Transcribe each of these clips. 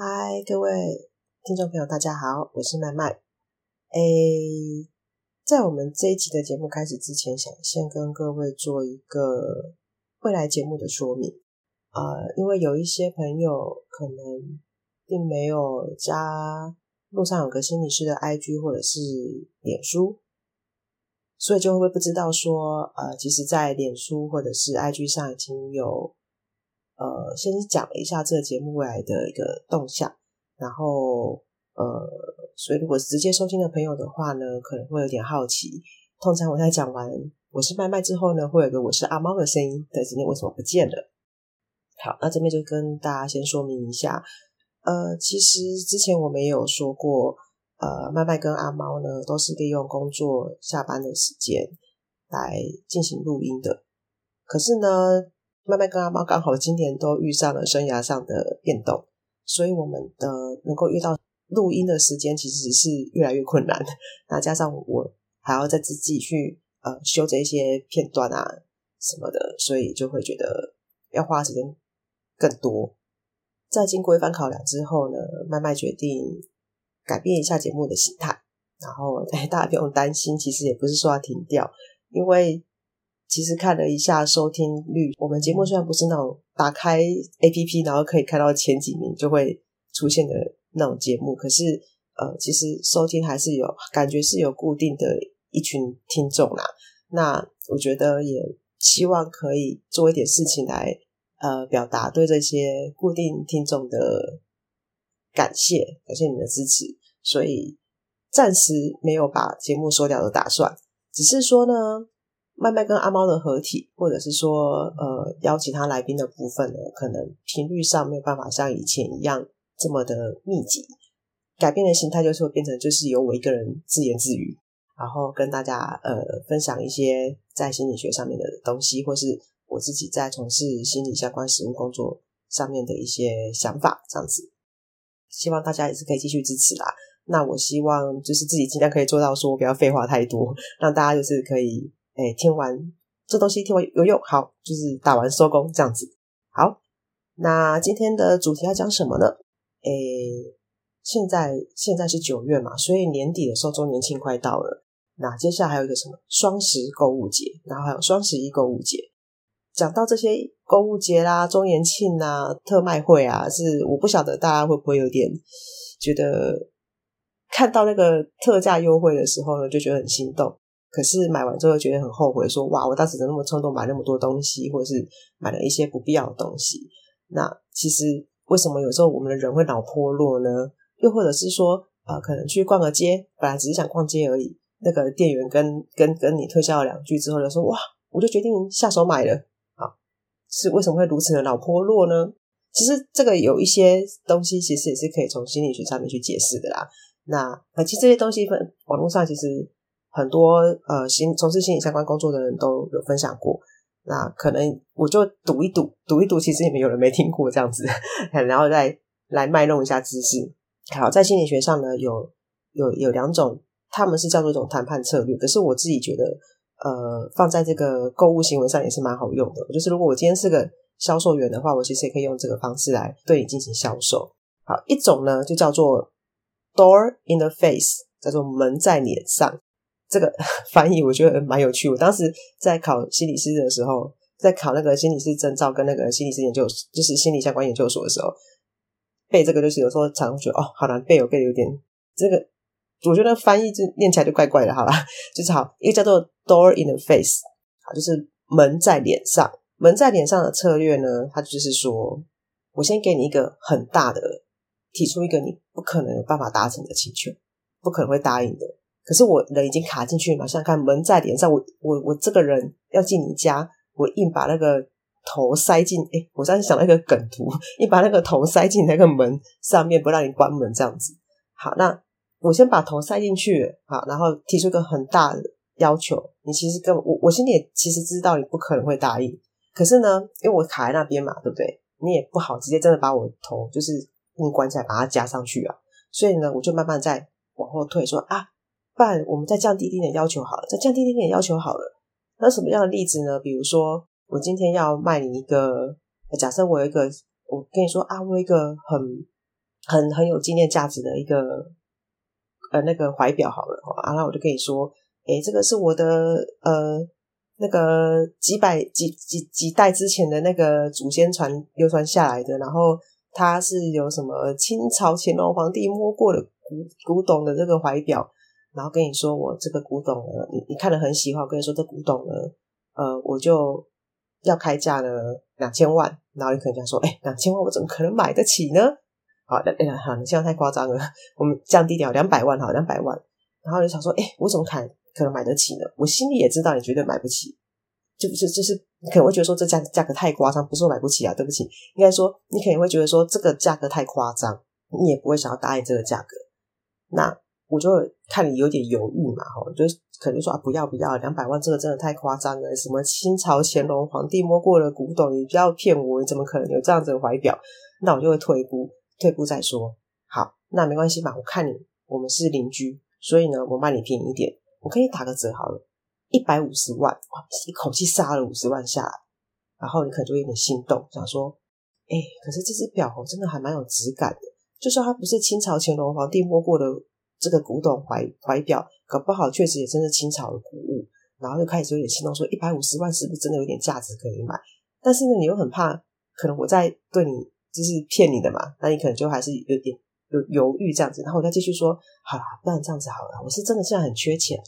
嗨各位听众朋友，大家好，我是麦麦。诶，在我们这一集的节目开始之前，想先跟各位做一个未来节目的说明。呃，因为有一些朋友可能并没有加路上有个心理师的 IG 或者是脸书，所以就会不知道说，呃，其实，在脸书或者是 IG 上已经有呃，先讲一下这个节目未来的一个动向。然后，呃，所以如果直接收听的朋友的话呢，可能会有点好奇。通常我在讲完我是麦麦之后呢，会有个我是阿猫的声音，但今天为什么不见了？好，那这边就跟大家先说明一下。呃，其实之前我们也有说过，呃，麦麦跟阿猫呢都是利用工作下班的时间来进行录音的。可是呢，麦麦跟阿猫刚好今年都遇上了生涯上的变动。所以我们的能够遇到录音的时间其实是越来越困难，那加上我还要再自己去呃修这些片段啊什么的，所以就会觉得要花时间更多。在经过一番考量之后呢，麦麦决定改变一下节目的形态，然后 大家不用担心，其实也不是说要停掉，因为。其实看了一下收听率，我们节目虽然不是那种打开 APP 然后可以看到前几名就会出现的那种节目，可是呃，其实收听还是有感觉是有固定的一群听众啦。那我觉得也希望可以做一点事情来呃表达对这些固定听众的感谢，感谢你们的支持。所以暂时没有把节目收掉的打算，只是说呢。麦麦跟阿猫的合体，或者是说，呃，邀其他来宾的部分呢，可能频率上没有办法像以前一样这么的密集。改变的形态就是会变成，就是由我一个人自言自语，然后跟大家呃分享一些在心理学上面的东西，或是我自己在从事心理相关实务工作上面的一些想法，这样子。希望大家也是可以继续支持啦。那我希望就是自己尽量可以做到，说不要废话太多，让大家就是可以。哎，听完这东西，听完有用，好，就是打完收工这样子。好，那今天的主题要讲什么呢？哎，现在现在是九月嘛，所以年底的时候周年庆快到了。那接下来还有一个什么双十购物节，然后还有双十一购物节。讲到这些购物节啦、周年庆啊、特卖会啊，是我不晓得大家会不会有点觉得看到那个特价优惠的时候呢，就觉得很心动。可是买完之后觉得很后悔，说哇，我当时怎么那么冲动买那么多东西，或者是买了一些不必要的东西。那其实为什么有时候我们的人会脑波落呢？又或者是说，呃，可能去逛个街，本来只是想逛街而已，那个店员跟跟跟你推销了两句之后，就说哇，我就决定下手买了。好，是为什么会如此的脑波落呢？其实这个有一些东西，其实也是可以从心理学上面去解释的啦。那，其实这些东西，网络上其实。很多呃，心从事心理相关工作的人都有分享过，那可能我就赌一赌，赌一赌，其实也没有人没听过这样子，然后再来卖弄一下知识。好，在心理学上呢，有有有两种，他们是叫做一种谈判策略，可是我自己觉得，呃，放在这个购物行为上也是蛮好用的。就是如果我今天是个销售员的话，我其实也可以用这个方式来对你进行销售。好，一种呢就叫做 door in the face，叫做门在脸上。这个 翻译我觉得蛮有趣。我当时在考心理师的时候，在考那个心理师证照跟那个心理师研究，就是心理相关研究所的时候，背这个就是有时候常常觉得哦，好难背，我背有点这个，我觉得翻译就念起来就怪怪的。好啦，就是好一个叫做 door in the face，好，就是门在脸上。门在脸上的策略呢，它就是说我先给你一个很大的，提出一个你不可能有办法达成的请求，不可能会答应的。可是我人已经卡进去嘛，想看，门在脸上，我我我这个人要进你家，我硬把那个头塞进，哎、我刚才想到一个梗图，你把那个头塞进那个门上面，不让你关门这样子。好，那我先把头塞进去，好，然后提出一个很大的要求，你其实跟我，我心里也其实知道你不可能会答应，可是呢，因为我卡在那边嘛，对不对？你也不好直接真的把我头就是硬关起来，把它加上去啊。所以呢，我就慢慢再往后退，说啊，不然我们再降低一点点要求好了，再降低一点点要求好了。那什么样的例子呢？比如说，我今天要卖你一个，假设我有一个，我跟你说啊，我有一个很很很有纪念价值的一个呃那个怀表好了啊，然后我就跟你说，诶，这个是我的呃那个几百几几几代之前的那个祖先传流传下来的，然后它是有什么清朝乾隆皇帝摸过的古古董的这个怀表。然后跟你说，我这个古董呢，你你看了很喜欢。我跟你说，这古董呢，呃，我就要开价呢两千万。然后你可能讲说，哎，两千万我怎么可能买得起呢？好，哎呀，好，你现在太夸张了，我们降低掉两百万，好，两百万。然后就想说，哎，我怎么可可能买得起呢？我心里也知道你绝对买不起，就不是就是你可能会觉得说这价价格太夸张，不是我买不起啊，对不起，应该说你可能会觉得说这个价格太夸张，你也不会想要答应这个价格。那。我就看你有点犹豫嘛，哈，就可能说啊，不要不要，两百万这个真的太夸张了。什么清朝乾隆皇帝摸过的古董，你不要骗我，你怎么可能有这样子的怀表？那我就会退步，退步再说。好，那没关系嘛，我看你，我们是邻居，所以呢，我卖你便宜一点，我可以打个折好了，一百五十万，哇，一口气杀了五十万下来，然后你可能就有点心动，想说，哎，可是这只表哦，真的还蛮有质感的，就算它不是清朝乾隆皇帝摸过的。这个古董怀怀表，搞不好确实也真是清朝的古物，然后就开始有点心动，说一百五十万是不是真的有点价值可以买？但是呢，你又很怕，可能我在对你就是骗你的嘛，那你可能就还是有点有犹豫这样子。然后我再继续说，好啦，不然这样子好了，我是真的现在很缺钱，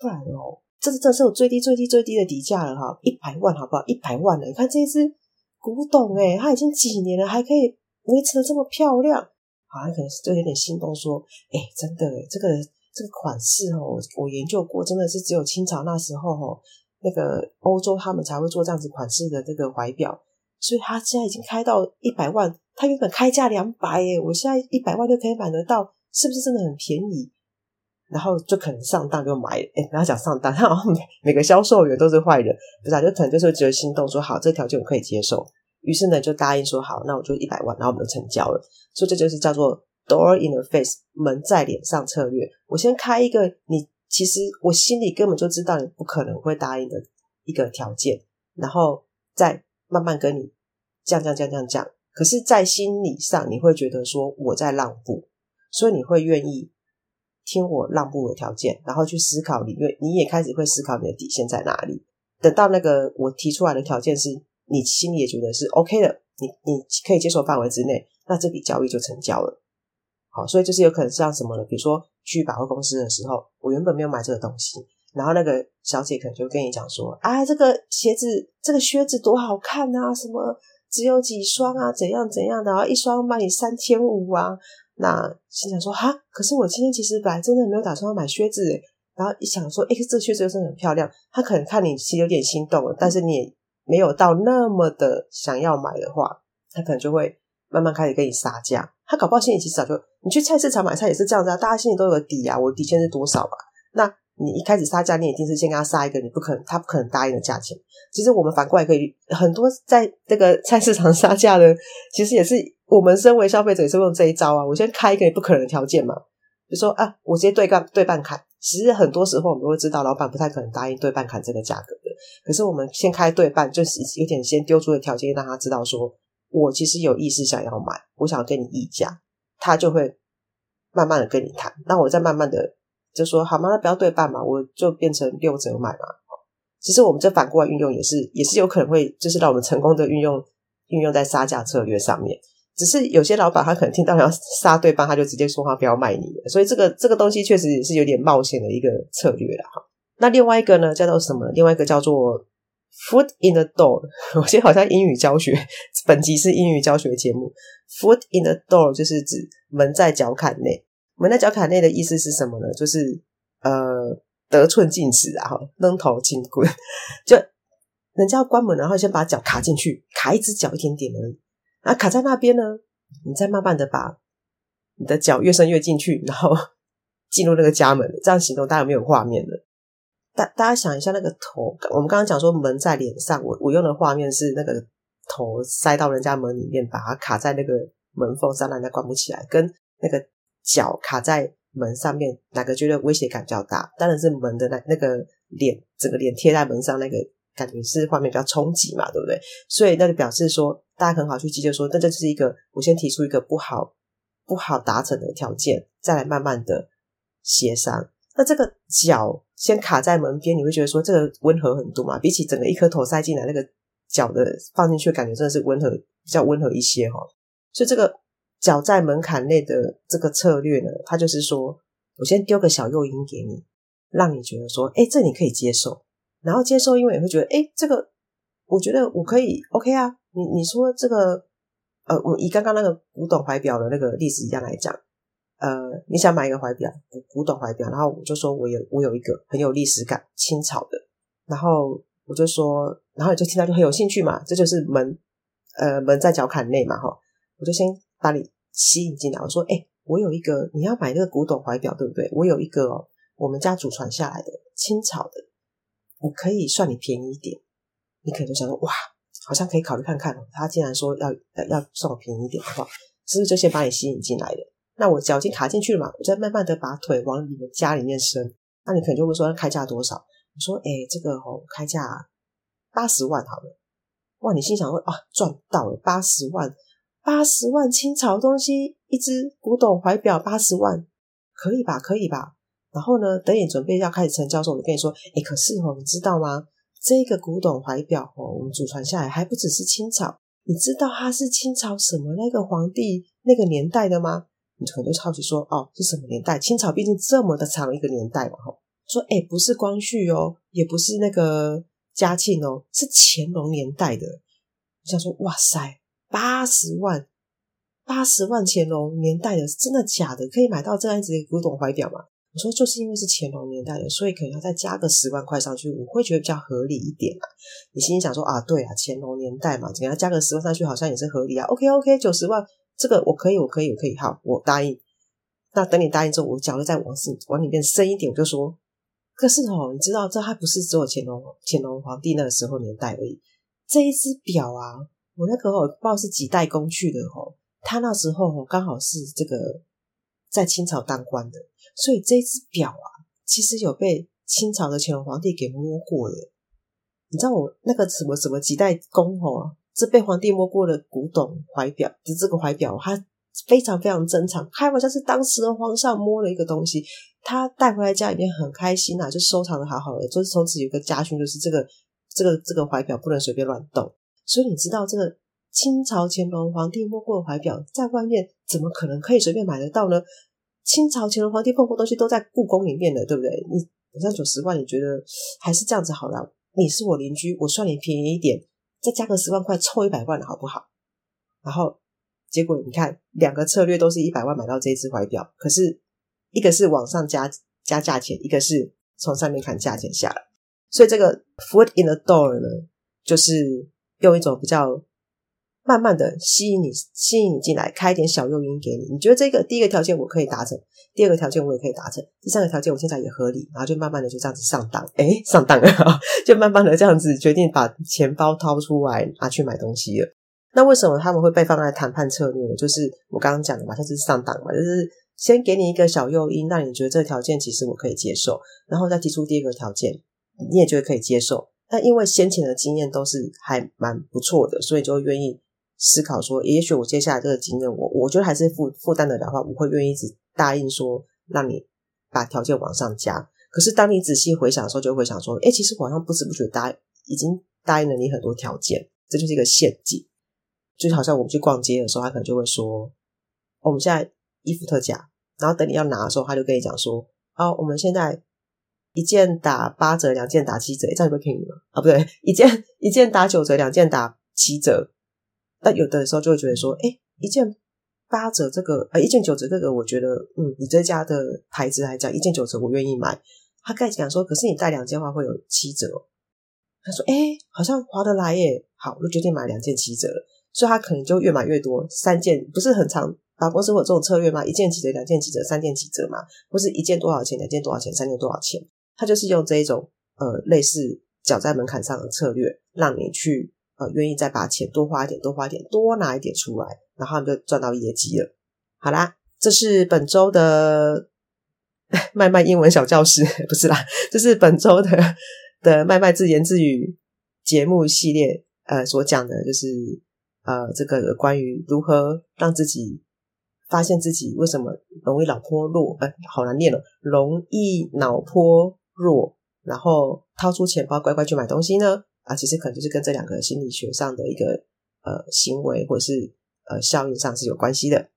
不然哦，这是这是我最低最低最低的底价了哈，一百万好不好？一百万了，你看这一只古董诶、它已经几年了，还可以维持得这么漂亮。好像可能是就有点心动，说：“哎、真的，这个这个款式哦，我研究过，真的是只有清朝那时候哦，那个欧洲他们才会做这样子款式的这个怀表，所以他现在已经开到一百万，他原本开价两百，哎，我现在一百万就可以买得到，是不是真的很便宜？然后就可能上当就买，哎、不要讲上当，他好像每每个销售员都是坏人，不是啊？就可能就是觉得心动，说好，这条件我可以接受。”于是呢，就答应说好，那我就一百万，然后我们就成交了。所以这就是叫做 door in the face，门在脸上策略。我先开一个你其实我心里根本就知道你不可能会答应的一个条件，然后再慢慢跟你降降降降降。可是，在心理上你会觉得说我在让步，所以你会愿意听我让步的条件，然后去思考你，因为你也开始会思考你的底线在哪里。等到那个我提出来的条件是。你心里也觉得是 OK 的，你你可以接受范围之内，那这笔交易就成交了。好，所以就是有可能像什么呢？比如说去百货公司的时候，我原本没有买这个东西，然后那个小姐可能就跟你讲说：“啊，这个鞋子、这个靴子多好看啊，什么只有几双啊，怎样怎样的，然后一双卖你三千五啊。”那心想说：“哈，可是我今天其实本来真的没有打算要买靴子。”然后一想说：“哎，这靴子又真的很漂亮。”他可能看你其实有点心动了，但是你也。没有到那么的想要买的话，他可能就会慢慢开始跟你杀价。他搞不好心里其实早就，你去菜市场买菜也是这样子啊，大家心里都有个底啊，我的底线是多少吧？那你一开始杀价，你一定是先跟他杀一个你不可能，他不可能答应的价钱。其实我们反过来可以，很多在这个菜市场杀价的，其实也是我们身为消费者也是用这一招啊。我先开一个你不可能的条件嘛，比如说啊，我直接对半对半砍。其实很多时候我们都会知道，老板不太可能答应对半砍这个价格。可是我们先开对半，就是有点先丢出的条件，让他知道说，我其实有意识想要买，我想要跟你议价，他就会慢慢的跟你谈。那我再慢慢的就说，好吗？那不要对半嘛，我就变成六折买嘛。其实我们这反过来运用也是，也是有可能会，就是让我们成功的运用运用在杀价策略上面。只是有些老板他可能听到要杀对方，他就直接说他不要卖你了，所以这个这个东西确实也是有点冒险的一个策略了哈。那另外一个呢，叫做什么？另外一个叫做 foot in the door。我现在好像英语教学，本集是英语教学节目。foot in the door 就是指门在脚坎内。门在脚坎内的意思是什么呢？就是呃得寸进尺啊，哈，扔头进棍。就人家要关门，然后先把脚卡进去，卡一只脚一点点而已，然后卡在那边呢，你再慢慢的把你的脚越伸越进去，然后进入那个家门，这样行动大家有没有画面了？大大家想一下那个头，我们刚刚讲说门在脸上，我我用的画面是那个头塞到人家门里面，把它卡在那个门缝上，让人家关不起来，跟那个脚卡在门上面，哪个觉得威胁感比较大？当然是门的那那个脸，整个脸贴在门上那个。感觉是画面比较冲击嘛，对不对？所以那就表示说，大家很好去记，就说，那这是一个我先提出一个不好不好达成的条件，再来慢慢的协商。那这个脚先卡在门边，你会觉得说这个温和很多嘛？比起整个一颗头塞进来，那个脚的放进去感觉真的是温和，比较温和一些哈。所以这个脚在门槛内的这个策略呢，它就是说我先丢个小诱因给你，让你觉得说，哎，这你可以接受。然后接受，因为你会觉得，诶，这个我觉得我可以，OK 啊。你你说这个，呃，我以刚刚那个古董怀表的那个例子一样来讲，呃，你想买一个怀表，古古董怀表，然后我就说我有我有一个很有历史感，清朝的，然后我就说，然后你就听到就很有兴趣嘛，这就是门，呃，门在脚坎内嘛，哈，我就先把你吸引进来，我说，诶，我有一个你要买那个古董怀表，对不对？我有一个哦，我们家祖传下来的清朝的。我可以算你便宜一点，你可能就想说哇，好像可以考虑看看哦。他既然说要要要算我便宜一点的话，是不是就先把你吸引进来了？那我脚已经卡进去了嘛，我再慢慢的把腿往你们家里面伸。那你可能就会说开价多少？我说哎，这个哦，开价八十万好了。哇，你心想说啊，赚到了八十万，八十万清朝东西，一只古董怀表八十万，可以吧？可以吧？然后呢，等你准备要开始成交的时候，我跟你说，诶，可是哦，你知道吗？这个古董怀表哦，我们祖传下来还不只是清朝，你知道它是清朝什么那个皇帝那个年代的吗？你可能就好奇说，哦，是什么年代？清朝毕竟这么的长一个年代嘛，吼。说，哎，不是光绪哦，也不是那个嘉庆哦，是乾隆年代的。我想说，哇塞，八十万，八十万乾隆年代的，真的假的？可以买到这样子的古董怀表吗？我说就是因为是乾隆年代的，所以可能要再加个十万块上去，我会觉得比较合理一点。你心里想说啊，对啊，乾隆年代嘛，只要加个十万上去，好像也是合理啊。OK OK，九十万，这个我可以，我可以，我可以，好，我答应。那等你答应之后，我脚就再往深往里面深一点，我就说，可是哦，你知道这还不是只有乾隆乾隆皇帝那个时候年代而已。这一只表啊，我那个哦，不知道是几代工去的哦，他那时候哦刚好是这个。在清朝当官的，所以这只表啊，其实有被清朝的乾隆皇帝给摸过的。你知道我那个什么什么几代工哦，这被皇帝摸过的古董怀表，就这个怀表，它非常非常珍藏，开玩笑是当时的皇上摸了一个东西，他带回来家里面很开心啊，就收藏的好好的。就是从此有个家训，就是这个这个这个怀表不能随便乱动。所以你知道这个。清朝乾隆皇帝摸过的怀表，在外面怎么可能可以随便买得到呢？清朝乾隆皇帝碰过东西都在故宫里面的，对不对？你我三九十万，你觉得还是这样子好了？你是我邻居，我算你便宜一点，再加个十万块，凑一百万好不好？然后结果你看，两个策略都是一百万买到这只怀表，可是一个是往上加加价钱，一个是从上面砍价钱下来，所以这个 foot in the door 呢，就是用一种比较。慢慢的吸引你，吸引你进来，开一点小诱因给你。你觉得这个第一个条件我可以达成，第二个条件我也可以达成，第三个条件我现在也合理，然后就慢慢的就这样子上当，诶，上当了，就慢慢的这样子决定把钱包掏出来拿去买东西了。那为什么他们会被放在谈判策略呢？就是我刚刚讲的嘛，它就是上当嘛，就是先给你一个小诱因，让你觉得这个条件其实我可以接受，然后再提出第二个条件，你也觉得可以接受。那因为先前的经验都是还蛮不错的，所以就愿意。思考说，也许我接下来这个经验，我我觉得还是负负担得了的话，我会愿意一直答应说，让你把条件往上加。可是当你仔细回想的时候，就会想说，哎，其实我好像不知不觉答已经答应了你很多条件，这就是一个陷阱。就好像我们去逛街的时候，他可能就会说，我们现在衣服特价，然后等你要拿的时候，他就跟你讲说，哦，我们现在一件打八折，两件打七折，这样不会便宜吗？啊，不对，一件一件打九折，两件打七折。那有的时候就会觉得说，哎，一件八折这个，呃，一件九折这个，我觉得，嗯，你这家的牌子来讲，一件九折我愿意买。他刚才讲说，可是你带两件的话会有七折。他说：“哎，好像划得来耶。”好，我就决定买两件七折了。所以他可能就越买越多，三件不是很长。百货公司有这种策略吗？一件几折，两件几折，三件几折嘛？或是一件多少钱，两件多少钱，三件多少钱？他就是用这一种呃类似脚在门槛上的策略，让你去呃愿意再把钱多花一点，多花一点，多拿一点出来，然后你就赚到业绩了。好啦，这是本周的 麦麦英文小教室，不是啦，这是本周的的麦麦自言自语节目系列呃所讲的，就是呃这个关于如何让自己。发现自己为什么容易脑波弱？呃，好难念了，容易脑波弱，然后掏出钱包乖乖去买东西呢？啊，其实可能就是跟这两个心理学上的一个呃行为或者是呃效应上是有关系的。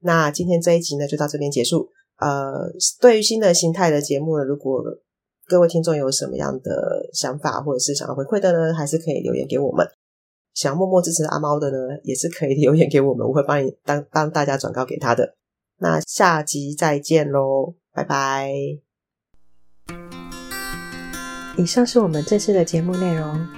那今天这一集呢，就到这边结束。呃，对于新的形态的节目呢，如果各位听众有什么样的想法或者是想要回馈的呢，还是可以留言给我们。想要默默支持阿猫的呢，也是可以留言给我们，我会帮你当帮大家转告给他的。那下集再见喽，拜拜。以上是我们这次的节目内容，